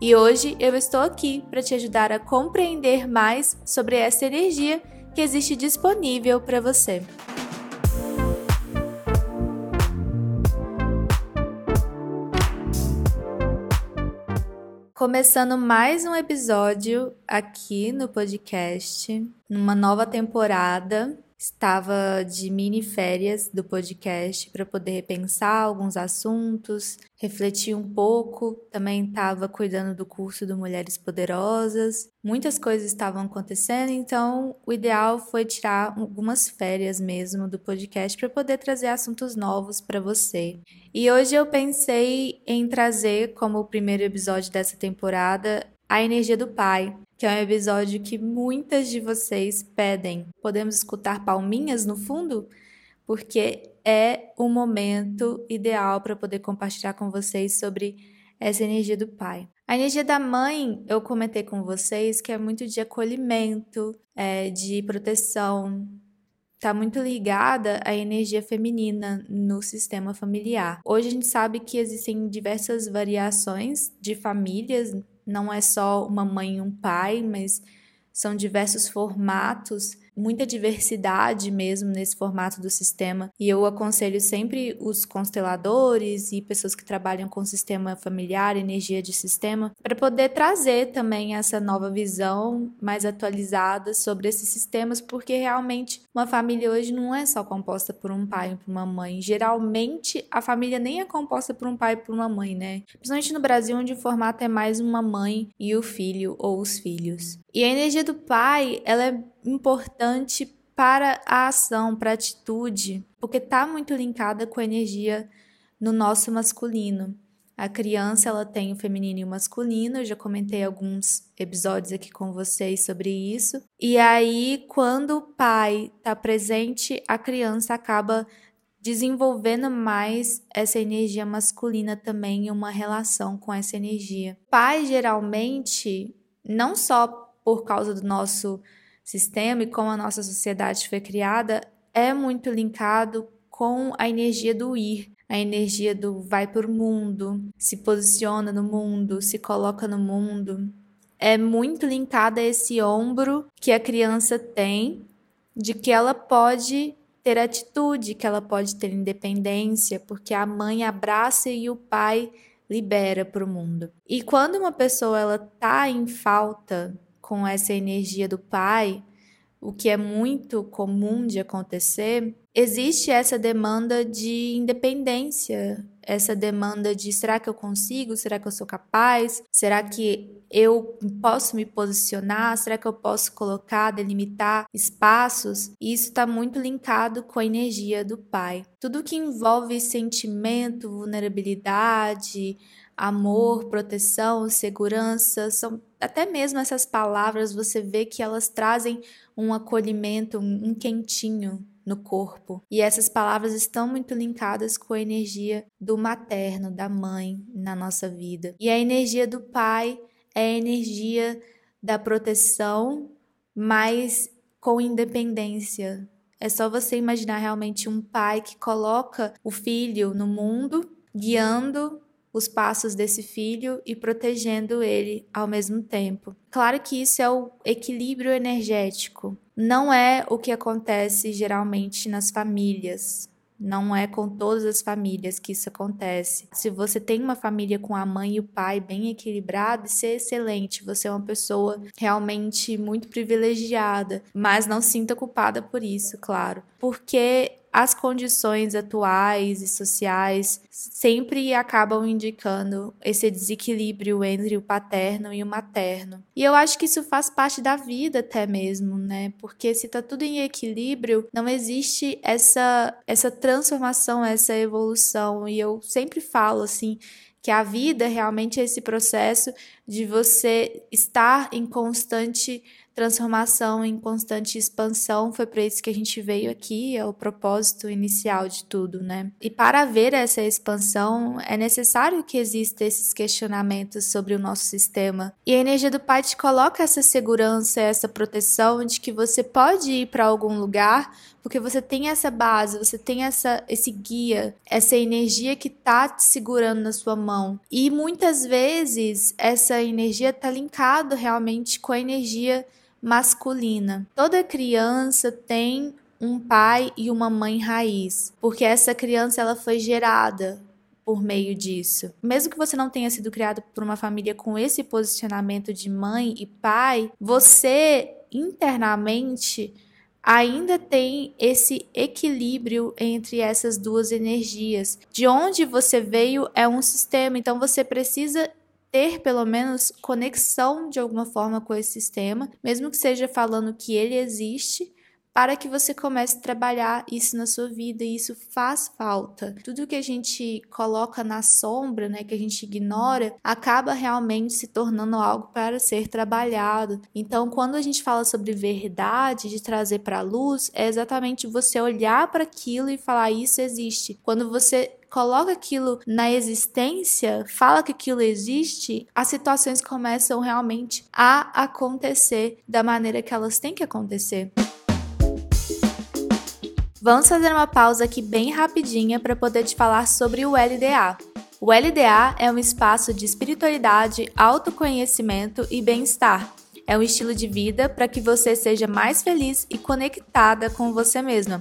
E hoje eu estou aqui para te ajudar a compreender mais sobre essa energia que existe disponível para você. Começando mais um episódio aqui no podcast, numa nova temporada estava de mini férias do podcast para poder repensar alguns assuntos, refletir um pouco. Também estava cuidando do curso do Mulheres Poderosas. Muitas coisas estavam acontecendo, então o ideal foi tirar algumas férias mesmo do podcast para poder trazer assuntos novos para você. E hoje eu pensei em trazer como o primeiro episódio dessa temporada a energia do pai, que é um episódio que muitas de vocês pedem. Podemos escutar palminhas no fundo? Porque é o momento ideal para poder compartilhar com vocês sobre essa energia do pai. A energia da mãe, eu comentei com vocês que é muito de acolhimento, é, de proteção, está muito ligada à energia feminina no sistema familiar. Hoje a gente sabe que existem diversas variações de famílias não é só uma mãe e um pai, mas são diversos formatos muita diversidade mesmo nesse formato do sistema. E eu aconselho sempre os consteladores e pessoas que trabalham com sistema familiar, energia de sistema, para poder trazer também essa nova visão mais atualizada sobre esses sistemas, porque realmente uma família hoje não é só composta por um pai e por uma mãe. Geralmente a família nem é composta por um pai e por uma mãe, né? Principalmente no Brasil, onde o formato é mais uma mãe e o filho ou os filhos. E a energia do pai, ela é importante para a ação, para a atitude, porque está muito linkada com a energia no nosso masculino. A criança ela tem o feminino e o masculino, eu já comentei alguns episódios aqui com vocês sobre isso. E aí, quando o pai está presente, a criança acaba desenvolvendo mais essa energia masculina também em uma relação com essa energia. Pai geralmente, não só por causa do nosso sistema e como a nossa sociedade foi criada, é muito linkado com a energia do ir, a energia do vai para o mundo, se posiciona no mundo, se coloca no mundo. É muito linkada a esse ombro que a criança tem de que ela pode ter atitude, que ela pode ter independência, porque a mãe abraça e o pai libera para o mundo. E quando uma pessoa ela tá em falta com essa energia do pai, o que é muito comum de acontecer, existe essa demanda de independência, essa demanda de será que eu consigo? Será que eu sou capaz? Será que eu posso me posicionar? Será que eu posso colocar, delimitar espaços? E isso está muito linkado com a energia do pai. Tudo que envolve sentimento, vulnerabilidade, amor, proteção, segurança, são até mesmo essas palavras você vê que elas trazem um acolhimento, um quentinho no corpo. E essas palavras estão muito linkadas com a energia do materno, da mãe na nossa vida. E a energia do pai é a energia da proteção, mas com independência. É só você imaginar realmente um pai que coloca o filho no mundo, guiando os passos desse filho e protegendo ele ao mesmo tempo. Claro que isso é o equilíbrio energético. Não é o que acontece geralmente nas famílias. Não é com todas as famílias que isso acontece. Se você tem uma família com a mãe e o pai bem equilibrado, isso é excelente. Você é uma pessoa realmente muito privilegiada, mas não sinta culpada por isso, claro. Porque as condições atuais e sociais sempre acabam indicando esse desequilíbrio entre o paterno e o materno. E eu acho que isso faz parte da vida até mesmo, né? Porque se tá tudo em equilíbrio, não existe essa essa transformação, essa evolução. E eu sempre falo assim, que a vida realmente é esse processo de você estar em constante transformação, em constante expansão. Foi para isso que a gente veio aqui, é o propósito inicial de tudo, né? E para ver essa expansão, é necessário que exista esses questionamentos sobre o nosso sistema. E a energia do Pai te coloca essa segurança, essa proteção de que você pode ir para algum lugar, porque você tem essa base, você tem essa esse guia, essa energia que tá te segurando na sua mão. E muitas vezes essa energia tá linkado realmente com a energia masculina. Toda criança tem um pai e uma mãe raiz, porque essa criança ela foi gerada por meio disso. Mesmo que você não tenha sido criado por uma família com esse posicionamento de mãe e pai, você internamente ainda tem esse equilíbrio entre essas duas energias. De onde você veio é um sistema, então você precisa ter pelo menos conexão de alguma forma com esse sistema, mesmo que seja falando que ele existe, para que você comece a trabalhar isso na sua vida e isso faz falta. Tudo que a gente coloca na sombra, né, que a gente ignora, acaba realmente se tornando algo para ser trabalhado. Então, quando a gente fala sobre verdade, de trazer para a luz, é exatamente você olhar para aquilo e falar isso existe. Quando você coloca aquilo na existência, fala que aquilo existe, as situações começam realmente a acontecer da maneira que elas têm que acontecer. Vamos fazer uma pausa aqui bem rapidinha para poder te falar sobre o LDA. O LDA é um espaço de espiritualidade, autoconhecimento e bem-estar. É um estilo de vida para que você seja mais feliz e conectada com você mesma.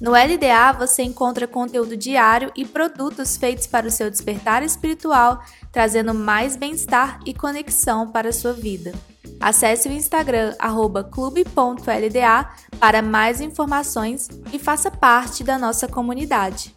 No LDA você encontra conteúdo diário e produtos feitos para o seu despertar espiritual, trazendo mais bem-estar e conexão para a sua vida. Acesse o Instagram clube.lda para mais informações e faça parte da nossa comunidade.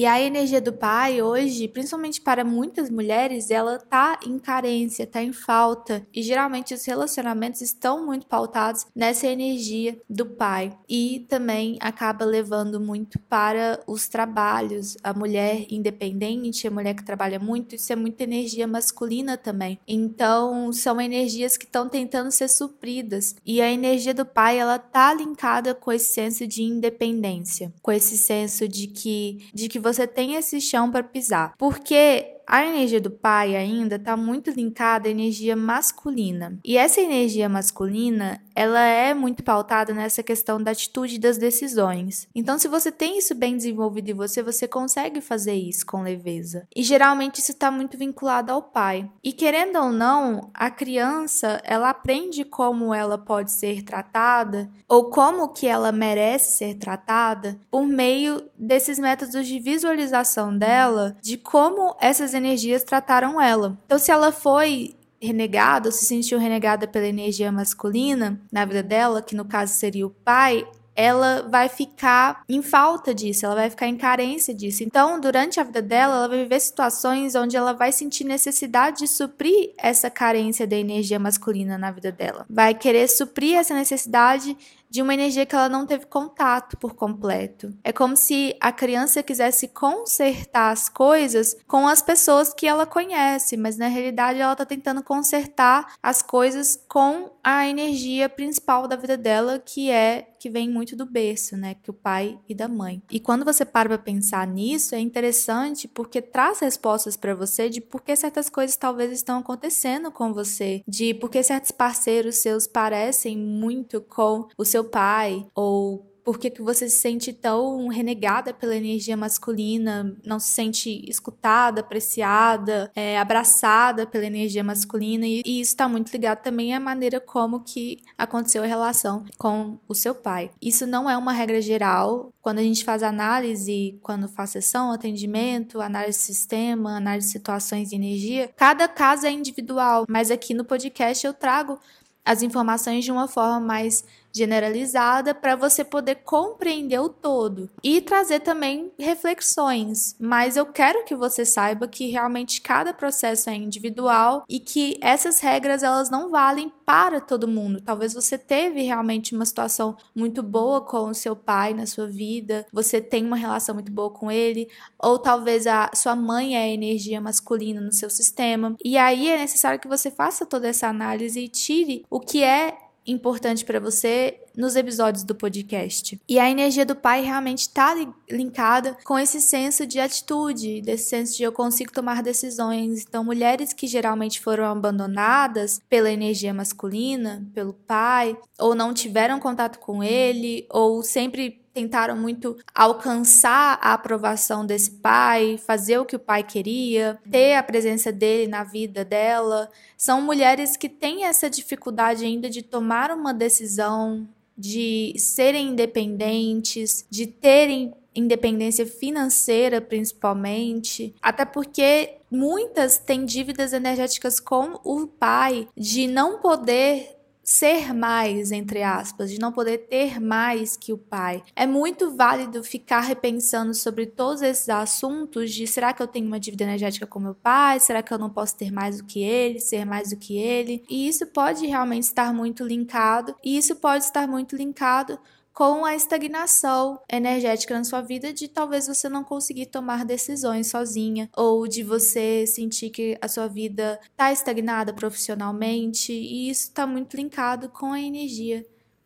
E a energia do pai hoje, principalmente para muitas mulheres, ela tá em carência, tá em falta. E geralmente os relacionamentos estão muito pautados nessa energia do pai. E também acaba levando muito para os trabalhos. A mulher independente, a mulher que trabalha muito, isso é muita energia masculina também. Então, são energias que estão tentando ser supridas. E a energia do pai, ela tá linkada com esse senso de independência, com esse senso de que de que você tem esse chão para pisar. Porque a energia do pai ainda está muito linkada à energia masculina. E essa energia masculina, ela é muito pautada nessa questão da atitude das decisões. Então, se você tem isso bem desenvolvido em você, você consegue fazer isso com leveza. E geralmente isso está muito vinculado ao pai. E querendo ou não, a criança, ela aprende como ela pode ser tratada ou como que ela merece ser tratada por meio desses métodos de visualização dela de como essas energias trataram ela. Então, se ela foi renegada ou se sentiu renegada pela energia masculina na vida dela, que no caso seria o pai, ela vai ficar em falta disso, ela vai ficar em carência disso. Então, durante a vida dela, ela vai viver situações onde ela vai sentir necessidade de suprir essa carência da energia masculina na vida dela. Vai querer suprir essa necessidade de uma energia que ela não teve contato por completo. É como se a criança quisesse consertar as coisas com as pessoas que ela conhece, mas na realidade ela está tentando consertar as coisas com a energia principal da vida dela, que é que vem muito do berço, né, que o pai e da mãe. E quando você para para pensar nisso, é interessante porque traz respostas para você de por que certas coisas talvez estão acontecendo com você, de por que certos parceiros seus parecem muito com o seu pai ou por que, que você se sente tão renegada pela energia masculina, não se sente escutada, apreciada, é, abraçada pela energia masculina, e, e isso está muito ligado também à maneira como que aconteceu a relação com o seu pai. Isso não é uma regra geral. Quando a gente faz análise, quando faz sessão, atendimento, análise de sistema, análise de situações de energia, cada caso é individual, mas aqui no podcast eu trago as informações de uma forma mais generalizada para você poder compreender o todo e trazer também reflexões. Mas eu quero que você saiba que realmente cada processo é individual e que essas regras elas não valem para todo mundo. Talvez você teve realmente uma situação muito boa com o seu pai na sua vida, você tem uma relação muito boa com ele, ou talvez a sua mãe é a energia masculina no seu sistema. E aí é necessário que você faça toda essa análise e tire o que é importante para você nos episódios do podcast. E a energia do pai realmente está linkada com esse senso de atitude, desse senso de eu consigo tomar decisões. Então, mulheres que geralmente foram abandonadas pela energia masculina, pelo pai, ou não tiveram contato com ele, ou sempre tentaram muito alcançar a aprovação desse pai, fazer o que o pai queria, ter a presença dele na vida dela. São mulheres que têm essa dificuldade ainda de tomar uma decisão, de serem independentes, de terem independência financeira, principalmente, até porque muitas têm dívidas energéticas com o pai, de não poder ser mais, entre aspas, de não poder ter mais que o pai. É muito válido ficar repensando sobre todos esses assuntos de será que eu tenho uma dívida energética com meu pai? Será que eu não posso ter mais do que ele, ser mais do que ele? E isso pode realmente estar muito linkado, e isso pode estar muito linkado com a estagnação energética na sua vida de talvez você não conseguir tomar decisões sozinha ou de você sentir que a sua vida está estagnada profissionalmente e isso está muito linkado com a energia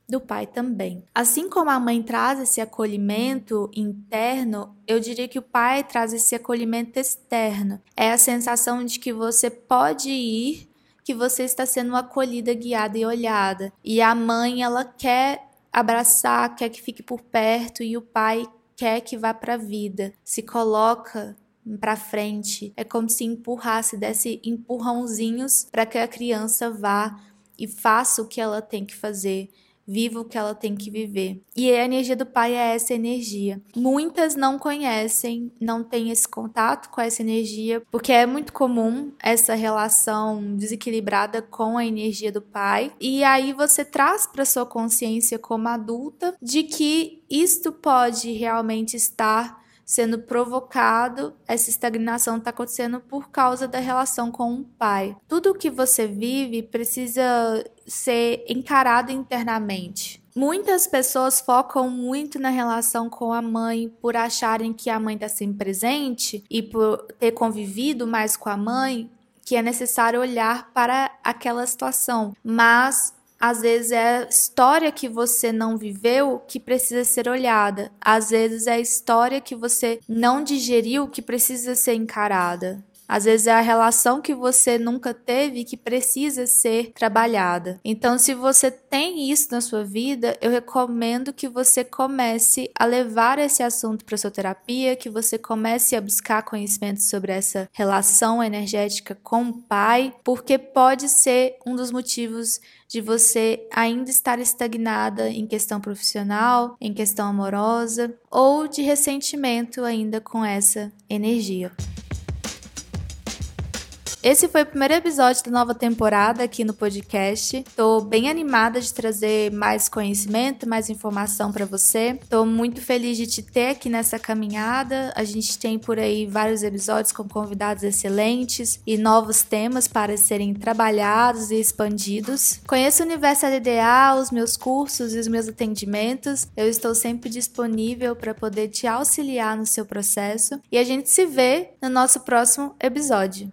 do pai também. Assim como a mãe traz esse acolhimento interno, eu diria que o pai traz esse acolhimento externo. É a sensação de que você pode ir, que você está sendo acolhida, guiada e olhada. E a mãe, ela quer abraçar, quer que fique por perto e o pai quer que vá para a vida. Se coloca para frente, é como se empurrasse, desse empurrãozinhos para que a criança vá e faça o que ela tem que fazer viva o que ela tem que viver. E a energia do pai é essa energia. Muitas não conhecem, não têm esse contato com essa energia, porque é muito comum essa relação desequilibrada com a energia do pai. E aí você traz para sua consciência como adulta de que isto pode realmente estar sendo provocado, essa estagnação está acontecendo por causa da relação com o pai. Tudo que você vive precisa ser encarado internamente. Muitas pessoas focam muito na relação com a mãe por acharem que a mãe está sempre presente e por ter convivido mais com a mãe, que é necessário olhar para aquela situação. Mas às vezes é a história que você não viveu que precisa ser olhada. Às vezes é a história que você não digeriu que precisa ser encarada. Às vezes é a relação que você nunca teve que precisa ser trabalhada. Então, se você tem isso na sua vida, eu recomendo que você comece a levar esse assunto para sua terapia, que você comece a buscar conhecimento sobre essa relação energética com o pai, porque pode ser um dos motivos de você ainda estar estagnada em questão profissional, em questão amorosa ou de ressentimento ainda com essa energia. Esse foi o primeiro episódio da nova temporada aqui no podcast. Tô bem animada de trazer mais conhecimento, mais informação para você. Tô muito feliz de te ter aqui nessa caminhada. A gente tem por aí vários episódios com convidados excelentes e novos temas para serem trabalhados e expandidos. Conheça o Universo LDA, os meus cursos e os meus atendimentos. Eu estou sempre disponível para poder te auxiliar no seu processo e a gente se vê no nosso próximo episódio.